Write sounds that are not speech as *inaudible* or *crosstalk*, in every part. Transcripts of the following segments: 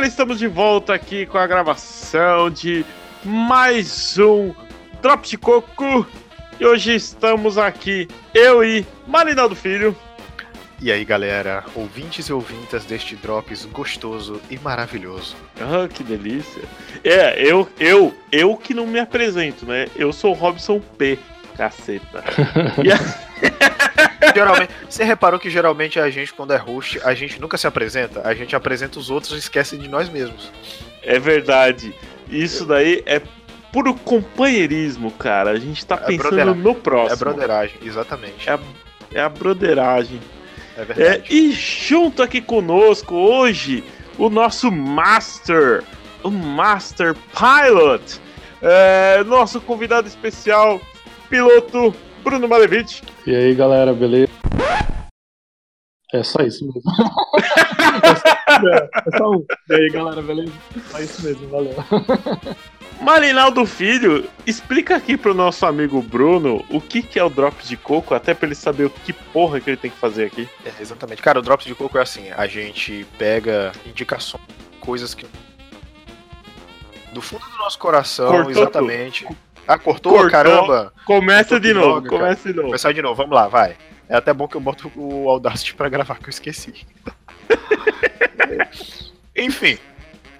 Galera, estamos de volta aqui com a gravação de mais um Drop de Coco. E hoje estamos aqui, eu e Marinaldo Filho. E aí galera, ouvintes e ouvintas deste Drops gostoso e maravilhoso. Ah, que delícia. É, eu, eu, eu que não me apresento, né? Eu sou o Robson P. Caceta. *laughs* a... geralmente, você reparou que geralmente a gente, quando é host, a gente nunca se apresenta, a gente apresenta os outros e esquece de nós mesmos. É verdade. Isso daí é puro companheirismo, cara. A gente tá é pensando no próximo. É broderagem, exatamente. É a, é a broderagem. É verdade. É, e junto aqui conosco hoje, o nosso Master, o Master Pilot, é, nosso convidado especial, piloto Bruno Malevich. E aí, galera, beleza? É só isso mesmo. é, *laughs* é só um. E aí, galera, beleza? Só isso mesmo, valeu. Marinaldo Filho, explica aqui pro nosso amigo Bruno o que, que é o Drops de Coco, até pra ele saber o que porra que ele tem que fazer aqui. É, exatamente. Cara, o Drops de Coco é assim, a gente pega indicações, coisas que... Do fundo do nosso coração, Cortou exatamente. Tudo. Ah, cortou? cortou? Caramba! Começa de novo, começa de novo. Começar de novo, vamos lá, vai. É até bom que eu boto o Audacity pra gravar, que eu esqueci. *laughs* Enfim,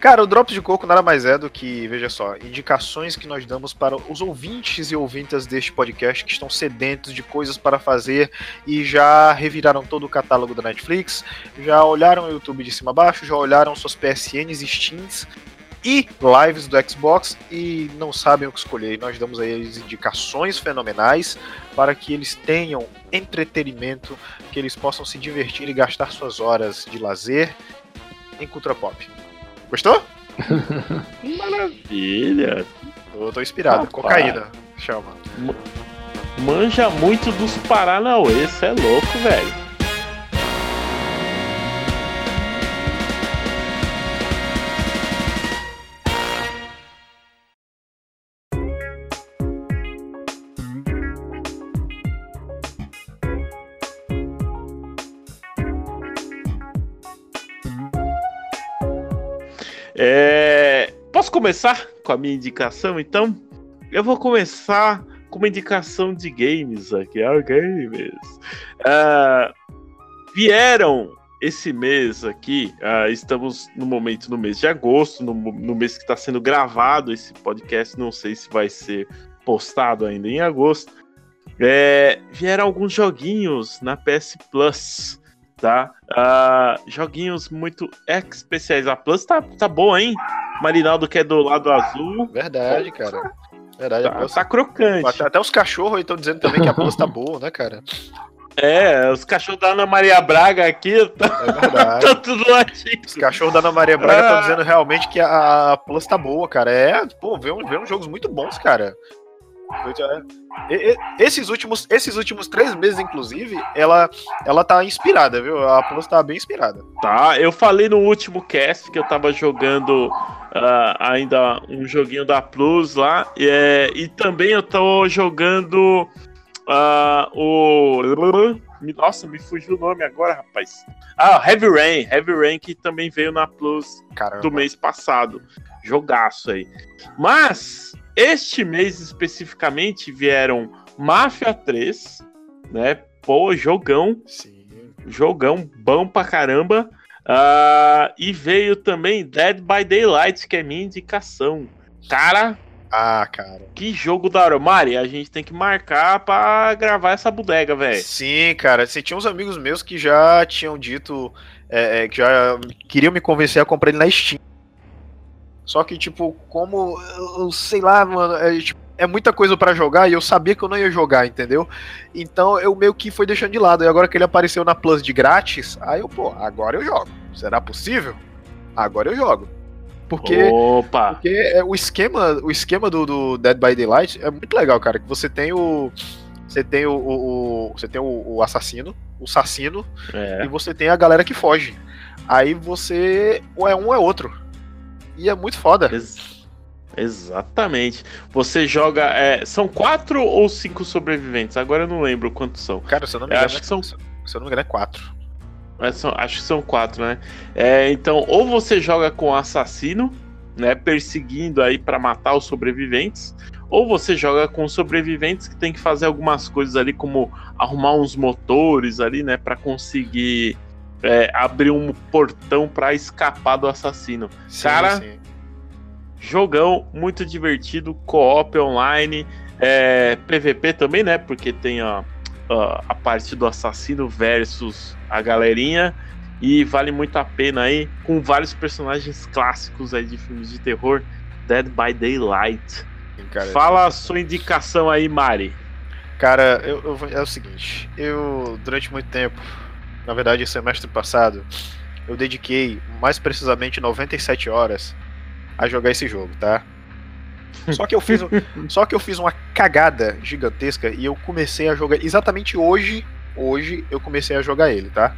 Cara, o Drops de Coco nada mais é do que, veja só, indicações que nós damos para os ouvintes e ouvintas deste podcast que estão sedentos de coisas para fazer e já reviraram todo o catálogo da Netflix, já olharam o YouTube de cima a baixo, já olharam suas PSNs e Steams e lives do Xbox e não sabem o que escolher. E nós damos a eles indicações fenomenais para que eles tenham entretenimento, que eles possam se divertir e gastar suas horas de lazer em cultura pop. Gostou? *laughs* Maravilha. Eu tô inspirado. Rapaz. Cocaína. Chama. Manja muito dos Paranauê, cê é louco, velho. Começar com a minha indicação, então? Eu vou começar com uma indicação de games aqui. Ah, games. Uh, vieram esse mês aqui, uh, estamos no momento no mês de agosto, no, no mês que está sendo gravado esse podcast, não sei se vai ser postado ainda em agosto. É, vieram alguns joguinhos na PS Plus tá? Uh, joguinhos muito especiais. A Plus tá, tá boa, hein? Marinaldo que é do lado azul. Verdade, cara. Verdade, tá, Plus... tá crocante. Até, até os cachorros estão dizendo também que a Plus tá boa, né, cara? É, os cachorros da Ana Maria Braga aqui *laughs* tá, é tá tudo latindo. Os cachorros da Ana Maria Braga estão ah. dizendo realmente que a, a Plus tá boa, cara. É, pô, vê, um, vê uns jogos muito bons, cara. Esses últimos, esses últimos três meses, inclusive, ela, ela tá inspirada, viu? A Plus tá bem inspirada. Tá, eu falei no último cast que eu tava jogando uh, ainda um joguinho da Plus lá, e, é, e também eu tô jogando uh, o. Nossa, me fugiu o nome agora, rapaz. Ah, Heavy Rain. Heavy Rain que também veio na Plus Caramba. do mês passado. Jogaço aí. Mas este mês especificamente vieram Mafia 3, né? Pô, jogão. Sim. Jogão bom pra caramba. Uh, e veio também Dead by Daylight, que é minha indicação. Cara. Ah, cara. Que jogo da hora. Mari, a gente tem que marcar pra gravar essa bodega, velho. Sim, cara. Você tinha uns amigos meus que já tinham dito. É, é, que já queriam me convencer a comprar ele na Steam. Só que, tipo, como. Eu sei lá, mano. É, tipo, é muita coisa para jogar e eu sabia que eu não ia jogar, entendeu? Então eu meio que fui deixando de lado. E agora que ele apareceu na Plus de grátis, aí eu, pô, agora eu jogo. Será possível? Agora eu jogo. Porque, Opa. porque é, o esquema, o esquema do, do, Dead by Daylight é muito legal, cara. Que você tem o. Você tem o. o, o você tem o, o, assassino, o assassino, é. e você tem a galera que foge. Aí você. Ou é um ou é outro. E é muito foda. Ex exatamente. Você joga. É, são quatro ou cinco sobreviventes? Agora eu não lembro quantos são. Cara, se eu não me engano, acho é que são. Se eu não me engano, é quatro. É, são, acho que são quatro, né? É, então, ou você joga com o assassino, né? Perseguindo aí para matar os sobreviventes, ou você joga com sobreviventes que tem que fazer algumas coisas ali, como arrumar uns motores ali, né? para conseguir é, abrir um portão para escapar do assassino. Sim, Cara, sim. jogão muito divertido, co-op online, é, PVP também, né? Porque tem a, a, a parte do assassino versus a galerinha. E vale muito a pena aí, com vários personagens clássicos aí de filmes de terror. Dead by Daylight. Cara, Fala a sua indicação aí, Mari. Cara, eu, eu, é o seguinte, eu durante muito tempo, na verdade semestre passado, eu dediquei mais precisamente 97 horas a jogar esse jogo, tá? *laughs* Só que eu fiz, só que eu fiz uma cagada gigantesca e eu comecei a jogar exatamente hoje, hoje eu comecei a jogar ele, tá?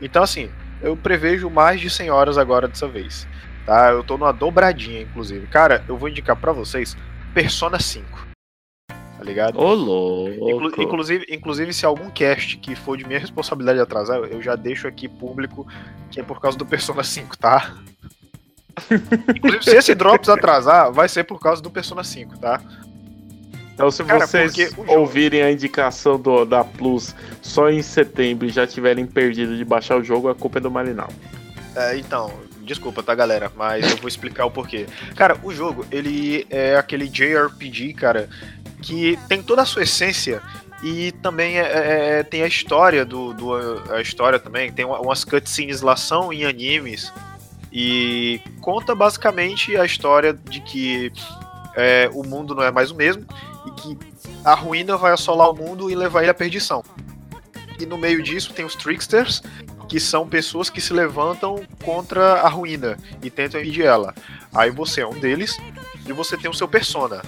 Então assim, eu prevejo mais de 100 horas agora dessa vez, tá? Eu tô numa dobradinha inclusive. Cara, eu vou indicar para vocês Persona 5. Tá ligado? Ô, louco. Inclu inclusive, inclusive, se algum cast que for de minha responsabilidade atrasar, eu já deixo aqui público que é por causa do Persona 5, tá? *laughs* inclusive, se esse Drops atrasar, vai ser por causa do Persona 5, tá? Então, se Cara, vocês jogo... ouvirem a indicação do, da Plus só em setembro e já tiverem perdido de baixar o jogo, a culpa é do Marinal. É, então, Desculpa, tá, galera? Mas eu vou explicar o porquê. Cara, o jogo, ele é aquele JRPG, cara, que tem toda a sua essência e também é, é, é, tem a história do, do, a história também tem umas cutscenes lá são em animes e conta basicamente a história de que é, o mundo não é mais o mesmo e que a ruína vai assolar o mundo e levar ele à perdição e no meio disso tem os tricksters que são pessoas que se levantam contra a ruína e tentam impedir ela. Aí você é um deles e você tem o seu persona.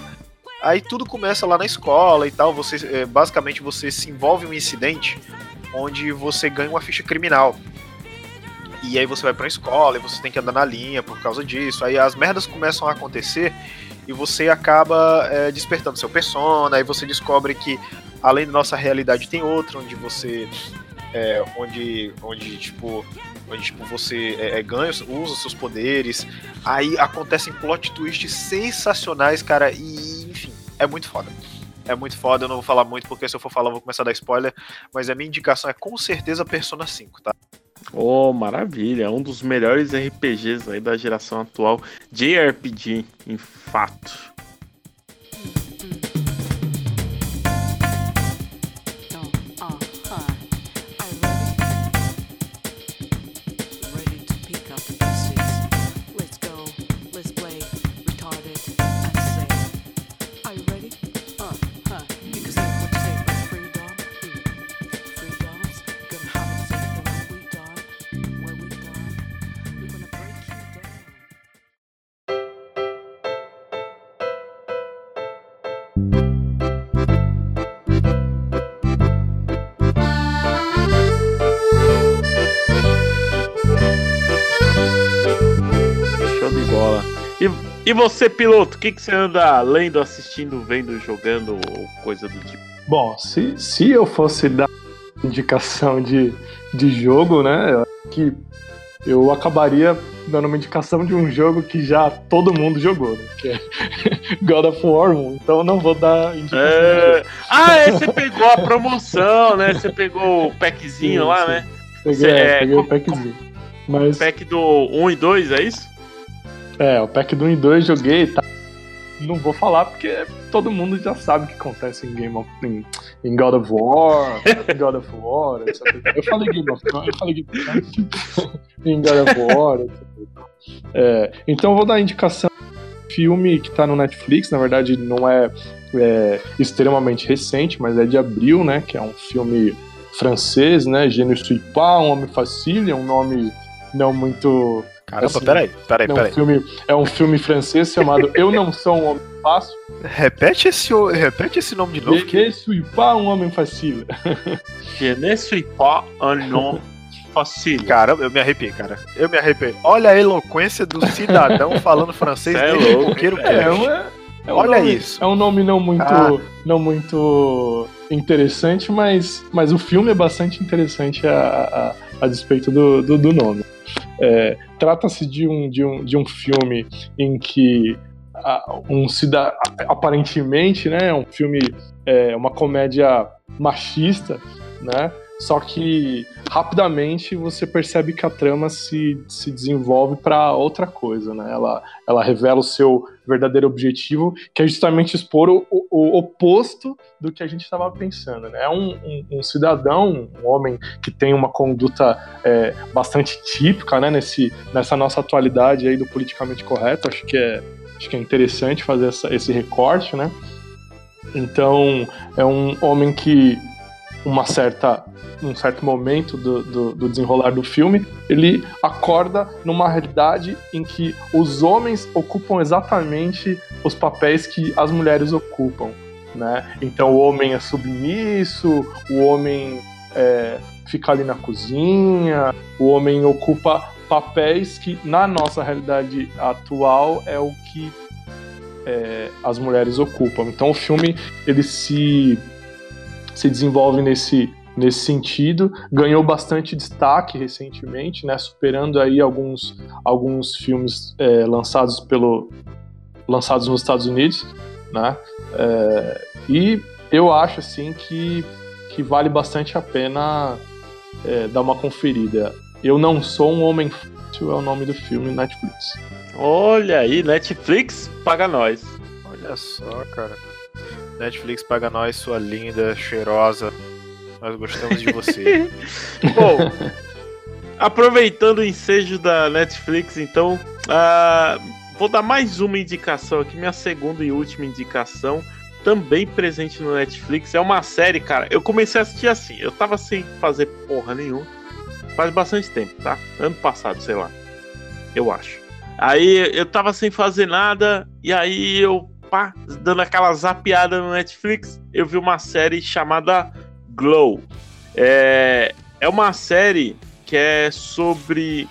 Aí tudo começa lá na escola e tal. Você é, basicamente você se envolve em um incidente onde você ganha uma ficha criminal. E aí você vai pra escola e você tem que andar na linha por causa disso. Aí as merdas começam a acontecer e você acaba é, despertando seu persona. Aí você descobre que além da nossa realidade tem outra, onde você é, onde, onde, tipo, onde tipo, você é, é, ganha, usa seus poderes. Aí acontecem plot twists sensacionais, cara, e é muito foda. É muito foda, eu não vou falar muito, porque se eu for falar, eu vou começar a dar spoiler. Mas a minha indicação é com certeza Persona 5, tá? Oh, maravilha! É um dos melhores RPGs aí da geração atual. JRPG, em fato. E você, piloto, o que, que você anda lendo, assistindo, vendo, jogando ou coisa do tipo? Bom, se, se eu fosse dar indicação de, de jogo, né, eu que eu acabaria dando uma indicação de um jogo que já todo mundo jogou, né, que é *laughs* God of War 1. Então eu não vou dar indicação. É... Ah, é, você pegou a promoção, né? Você pegou o packzinho sim, lá, sim. né? Peguei, você, é, peguei o packzinho. Mas... Pack do 1 e 2, é isso? É, o pack do 1 e 2 joguei, tá? Não vou falar porque todo mundo já sabe o que acontece em Game of em, em God of War, em *laughs* God of War, etc. Eu falei Game of War, eu falei Game of War, *laughs* em God of War, etc. É, então eu vou dar indicação filme que tá no Netflix, na verdade não é, é, extremamente recente, mas é de abril, né? Que é um filme francês, né? Gênio Suipa, Um Homem Facile, é um nome não muito Caramba, assim, peraí, peraí, é peraí. Um filme, é um filme francês chamado Eu Não Sou um Homem Fácil. Repete esse, repete esse nome de novo. Je ne suis pas um homem fácil. Je ne suis pas un homme fácil. Caramba, eu me arrepiei, cara. Eu me arrepiei. Olha a eloquência do cidadão *laughs* falando francês é louco, é, é, é, é um Olha nome, isso. É um nome não muito, ah. não muito interessante, mas, mas o filme é bastante interessante a, a, a despeito do, do, do nome. É, Trata-se de um, de, um, de um filme em que um cidadão aparentemente né, é um filme, é, uma comédia machista, né? Só que rapidamente você percebe que a trama se, se desenvolve para outra coisa, né? Ela, ela revela o seu verdadeiro objetivo, que é justamente expor o, o, o oposto do que a gente estava pensando, né? É um, um, um, cidadão, um homem que tem uma conduta é, bastante típica, né? Nesse, nessa nossa atualidade aí do politicamente correto, acho que é, acho que é interessante fazer essa, esse recorte, né? Então, é um homem que uma certa num certo momento do, do, do, desenrolar do filme, ele acorda numa realidade em que os homens ocupam exatamente os papéis que as mulheres ocupam. Né? Então o homem é submisso, o homem é, fica ali na cozinha, o homem ocupa papéis que na nossa realidade atual é o que é, as mulheres ocupam. Então o filme ele se se desenvolve nesse, nesse sentido. Ganhou bastante destaque recentemente, né, superando aí alguns, alguns filmes é, lançados, pelo, lançados nos Estados Unidos. Né, é, e eu acho assim que, que vale bastante a pena é, dar uma conferida. Eu não sou um homem fácil é o nome do filme Netflix. Olha aí, Netflix paga nós. Olha só, cara. Netflix paga nós, sua linda, cheirosa. Nós gostamos de você. *laughs* Bom, aproveitando o ensejo da Netflix, então, uh, vou dar mais uma indicação aqui, minha segunda e última indicação, também presente no Netflix. É uma série, cara. Eu comecei a assistir assim, eu tava sem fazer porra nenhuma. Faz bastante tempo, tá? Ano passado, sei lá. Eu acho. Aí eu tava sem fazer nada, e aí eu pá, dando aquela zapiada no Netflix, eu vi uma série chamada Glow. É, é uma série que é sobre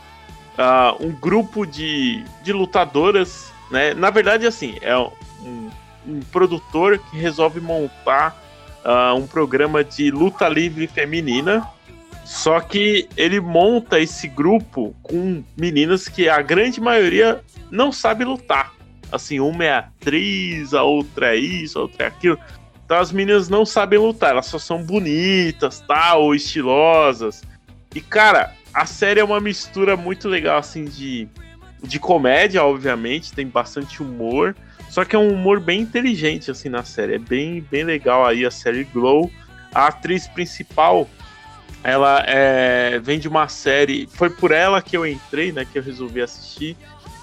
uh, um grupo de, de lutadoras, né? Na verdade, assim, é um, um produtor que resolve montar uh, um programa de luta livre feminina. Só que ele monta esse grupo com meninas que a grande maioria não sabe lutar assim, uma é atriz, a outra é isso, a outra é aquilo. Então as meninas não sabem lutar, elas só são bonitas, tal, ou estilosas. E cara, a série é uma mistura muito legal assim de de comédia, obviamente, tem bastante humor, só que é um humor bem inteligente assim na série. É bem bem legal aí a série Glow. A atriz principal, ela é, vem de uma série, foi por ela que eu entrei, né, que eu resolvi assistir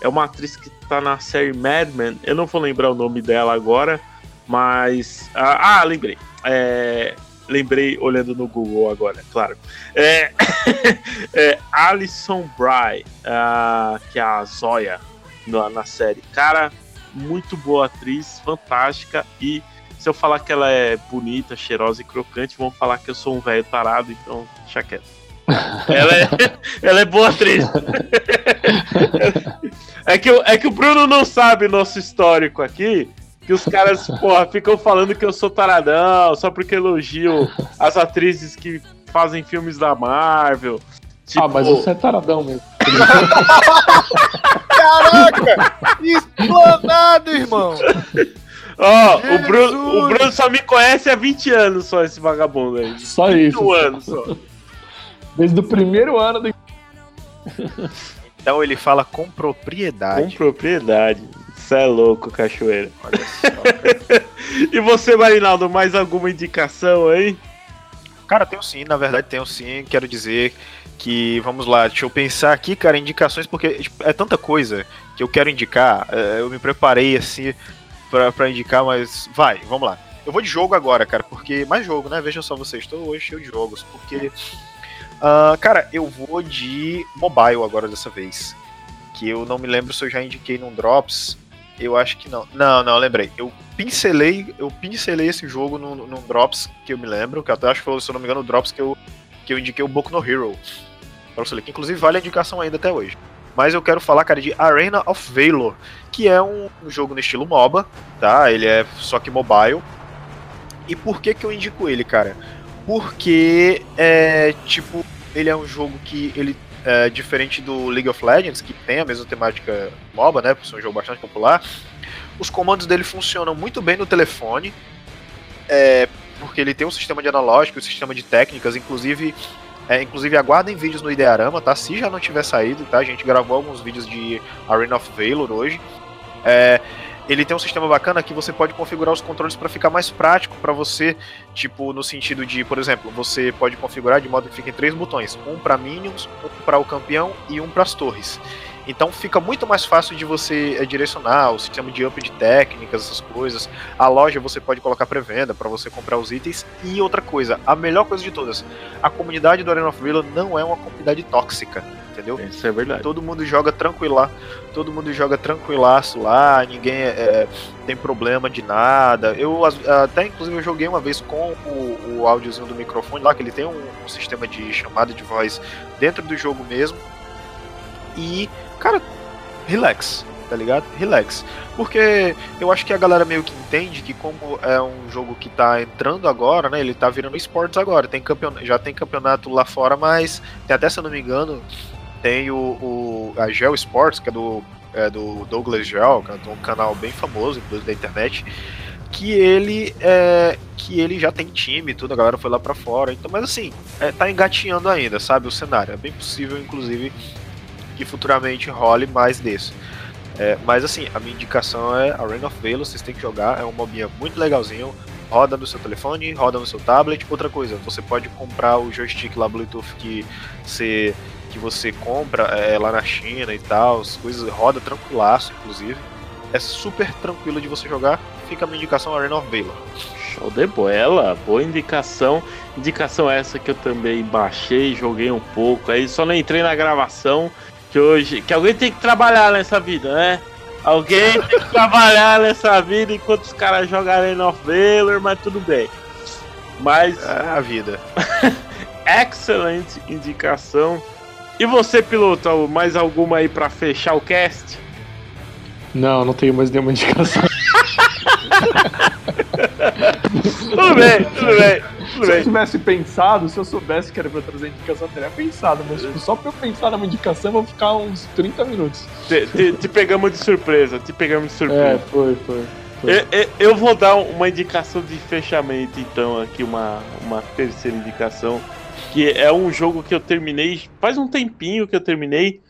é uma atriz que tá na série Mad Men. Eu não vou lembrar o nome dela agora, mas. Ah, ah lembrei. É, lembrei olhando no Google agora, claro. É, *coughs* é Alison Bry, uh, que é a Zoya na, na série. Cara, muito boa atriz, fantástica. E se eu falar que ela é bonita, cheirosa e crocante, vão falar que eu sou um velho tarado, então deixa quieto *laughs* ela, é, ela é boa atriz. *laughs* É que, é que o Bruno não sabe nosso histórico aqui. Que os caras, *laughs* porra, ficam falando que eu sou taradão só porque elogio as atrizes que fazem filmes da Marvel. Tipo... Ah, mas você é taradão mesmo. *laughs* Caraca! Explanado, irmão! Ó, oh, o Bruno, o Bruno só me conhece há 20 anos, só esse vagabundo aí. Só isso. anos só. Desde o primeiro ano do. Então ele fala com propriedade. Com propriedade. Isso é louco, cachoeira. Olha só. *laughs* e você, Marinaldo, mais alguma indicação aí? Cara, tenho sim, na verdade tenho sim. Quero dizer que, vamos lá, deixa eu pensar aqui, cara, indicações, porque tipo, é tanta coisa que eu quero indicar. É, eu me preparei assim pra, pra indicar, mas vai, vamos lá. Eu vou de jogo agora, cara, porque. Mais jogo, né? Veja só vocês, estou hoje cheio de jogos, porque Uh, cara, eu vou de mobile agora dessa vez. Que eu não me lembro se eu já indiquei num Drops. Eu acho que não. Não, não, lembrei. Eu pincelei, eu pincelei esse jogo num, num Drops que eu me lembro, que até acho que foi, se eu não me engano, o Drops que eu, que eu indiquei o Boku no Hero. Você que inclusive vale a indicação ainda até hoje. Mas eu quero falar, cara, de Arena of Valor, que é um, um jogo no estilo MOBA, tá? Ele é só que mobile. E por que que eu indico ele, cara? Porque, é, tipo, ele é um jogo que ele é diferente do League of Legends, que tem a mesma temática MOBA, né, por ser um jogo bastante popular. Os comandos dele funcionam muito bem no telefone, é, porque ele tem um sistema de analógico, um sistema de técnicas, inclusive é, inclusive aguardem vídeos no Idearama, tá? Se já não tiver saído, tá? A gente gravou alguns vídeos de Arena of Valor hoje. É, ele tem um sistema bacana que você pode configurar os controles para ficar mais prático para você, tipo no sentido de, por exemplo, você pode configurar de modo que fiquem três botões, um para minions, um para o campeão e um para as torres. Então fica muito mais fácil de você é, direcionar o sistema de up de técnicas, essas coisas. A loja você pode colocar pré-venda para você comprar os itens. E outra coisa, a melhor coisa de todas, a comunidade do Arena of Valor não é uma comunidade tóxica, entendeu? Isso é verdade. Todo mundo joga tranquila, todo mundo joga tranquilaço lá, ninguém é, tem problema de nada. Eu até inclusive eu joguei uma vez com o, o áudiozinho do microfone lá, que ele tem um, um sistema de chamada de voz dentro do jogo mesmo. E cara, relax, tá ligado? Relax. Porque eu acho que a galera meio que entende que como é um jogo que tá entrando agora, né? Ele tá virando esportes agora. Tem campeonato, já tem campeonato lá fora, mas tem até, se eu não me engano, tem o, o a Geo Sports, que é do, é do Douglas Gel, que é um canal bem famoso, inclusive da internet, que ele é, que ele já tem time tudo, a galera foi lá para fora. Então, mas assim, é, tá engatinhando ainda, sabe, o cenário. É bem possível, inclusive, que futuramente role mais desse. É, mas assim, a minha indicação é a Ring of Valor, vocês têm que jogar, é um mobinha muito legalzinho, roda no seu telefone, roda no seu tablet. Outra coisa, você pode comprar o joystick lá Bluetooth que você, que você compra é, lá na China e tal, as coisas roda tranquilaço, inclusive. É super tranquilo de você jogar. Fica a minha indicação a Ring of Valor. Show de bola, boa indicação. Indicação essa que eu também baixei, joguei um pouco, aí só não entrei na gravação que hoje. Que alguém tem que trabalhar nessa vida, né? Alguém *laughs* tem que trabalhar nessa vida enquanto os caras jogarem no Valor, mas tudo bem. Mas. É a vida. *laughs* excelente indicação. E você, piloto, mais alguma aí para fechar o cast? Não, não tenho mais nenhuma indicação. *laughs* tudo bem, tudo bem. se eu tivesse pensado, se eu soubesse que era pra trazer indicação, eu teria pensado. Mas tipo, só pra eu pensar numa indicação, eu vou ficar uns 30 minutos. Te, te, te pegamos de surpresa, te pegamos de surpresa. É, foi, foi. foi. Eu, eu, eu, vou dar uma indicação de fechamento, então, aqui, uma, uma terceira indicação. Que é um jogo que eu terminei faz um tempinho que eu terminei.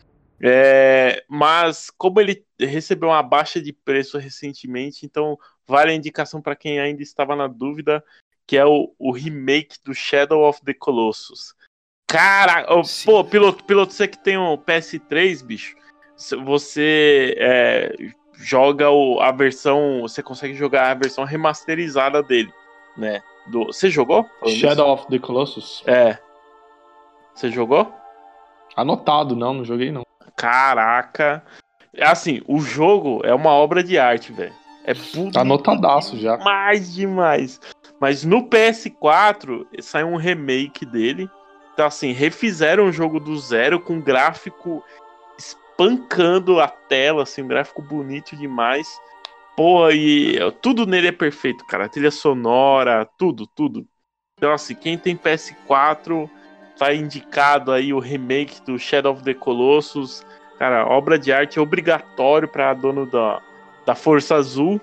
É, mas como ele recebeu uma baixa de preço recentemente, então vale a indicação para quem ainda estava na dúvida que é o, o remake do Shadow of the Colossus. Cara, oh, pô, piloto, piloto, você que tem um PS3, bicho, você é, joga o, a versão, você consegue jogar a versão remasterizada dele, né? Do, você jogou? Shadow of the Colossus? É. Você jogou? Anotado, não, não joguei não. Caraca. Assim, o jogo é uma obra de arte, velho. É Tá anotadaço já. Mais demais. Mas no PS4 saiu um remake dele. Então, assim, refizeram o jogo do zero com gráfico espancando a tela, assim, um gráfico bonito demais. Pô, e tudo nele é perfeito, cara. A trilha sonora, tudo, tudo. Então, assim, quem tem PS4 tá indicado aí o remake do Shadow of the Colossus. Cara, obra de arte obrigatório para dono da, da Força Azul.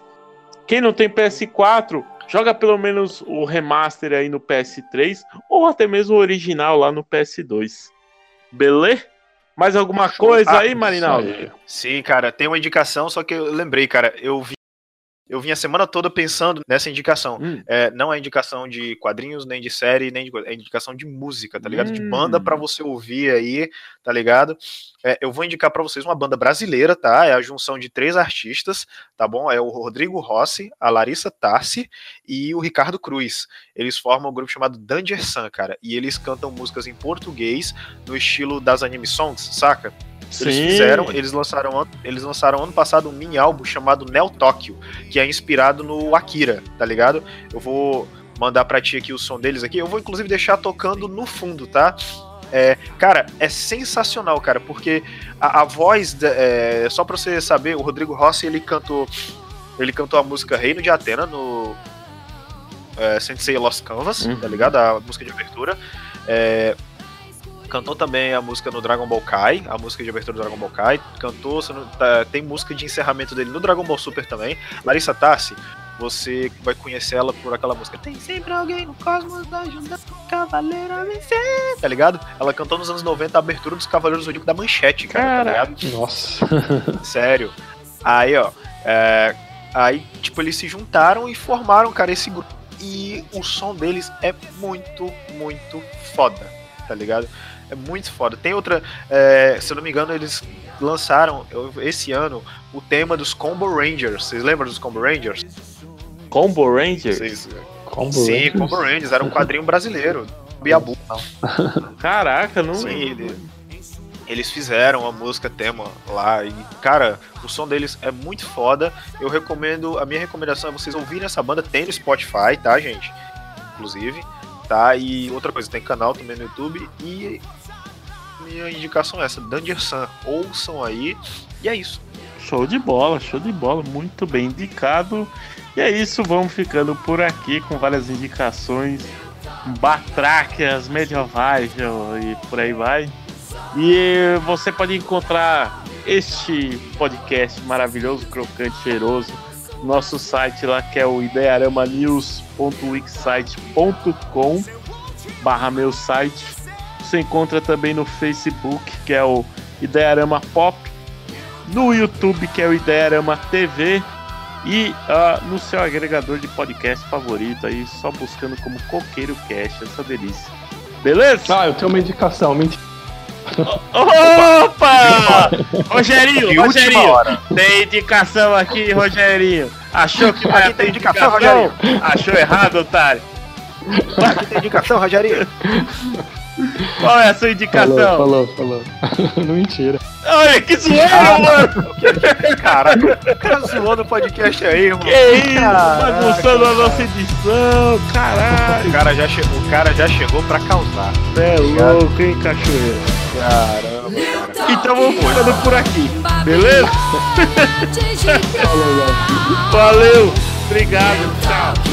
Quem não tem PS4, joga pelo menos o remaster aí no PS3 ou até mesmo o original lá no PS2. Beleza? Mais alguma coisa ah, aí, Marinaldo? Sim, cara, tem uma indicação, só que eu lembrei, cara, eu vi eu vim a semana toda pensando nessa indicação. Hum. É, não é indicação de quadrinhos, nem de série, nem de é indicação de música, tá ligado? Hum. De banda para você ouvir aí, tá ligado? É, eu vou indicar para vocês uma banda brasileira, tá? É a junção de três artistas, tá bom? É o Rodrigo Rossi, a Larissa Tarsi e o Ricardo Cruz. Eles formam um grupo chamado Danger Sun, cara. E eles cantam músicas em português no estilo das anime songs, saca? Eles Sim. fizeram, eles lançaram, eles lançaram ano passado um mini álbum chamado Neo Tóquio, que é inspirado no Akira, tá ligado? Eu vou mandar pra ti aqui o som deles aqui. Eu vou inclusive deixar tocando no fundo, tá? É, cara, é sensacional, cara, porque a, a voz, é, só pra você saber, o Rodrigo Rossi ele cantou, ele cantou a música Reino de Atena no é, Sensei Lost Canvas, Uhum. tá ligado? A música de abertura. É, cantou também a música no Dragon Ball Kai, a música de abertura do Dragon Ball Kai. Cantou, não- tá, tem música de encerramento dele no Dragon Ball Super também. Larissa Tassi, você vai conhecer ela por aquela música. Tem sempre alguém no cosmos ajudando o cavaleiro a vencer, tá ligado? Ela cantou nos anos 90 a abertura dos Cavaleiros do Zodíaco da Manchete, cara, tá Caraca. Nossa. *laughs* Sério. Aí, ó. é, aí, tipo, eles se juntaram e formaram, cara, esse grupo. E o som deles é muito, muito foda, tá ligado? É muito foda. Tem outra. é, se eu não me engano, eles lançaram esse ano o tema dos Combo Rangers. Vocês lembram dos Combo Rangers? Combo Ranger? Vocês- Combo Sim, Rangers? Combo Rangers. Era um quadrinho brasileiro. Biabu. Caraca, não. Sim, ele- eles fizeram a música tema lá e, cara, o som deles é muito foda. Eu recomendo, a minha recomendação é vocês ouvirem essa banda, tem no Spotify, tá, gente? Inclusive, tá? E outra coisa, tem canal também no YouTube e minha indicação é essa, Danger. Ouçam aí e é isso. Show de bola, show de bola, muito bem indicado. E é isso, vamos ficando por aqui com várias indicações, batráquias medievais e por aí vai. E você pode encontrar este podcast maravilhoso, crocante, cheiroso, nosso site lá que é o idearamanews.wixsite.com barra meu site. Você encontra também no Facebook, que é o Idearama Pop, no YouTube, que é o Idearama TV, e ah, no seu agregador de podcast favorito, aí só buscando como Coqueiro Cast, essa delícia. Beleza? Ah, eu tenho uma indicação. Mentira. Opa! *laughs* Rogerinho, De Rogerinho, hora. tem indicação aqui, Rogerinho. Achou que vai ter indicação, Achou errado, otário. Aqui tem indicação, Rogerinho. Qual é a sua indicação? Falou, falou, falou. *laughs* Não mentira. Olha, que zoeira, Ah, mano! Caraca, o cara zoando o podcast aí, irmão. Que isso? Bagunçando a nossa edição, caralho! O cara já, che- o cara já chegou pra causar. Você é louco, hein, cachoeira? Caramba, cara. Então vamos ficando por aqui, beleza? *laughs* Valeu, obrigado, tchau.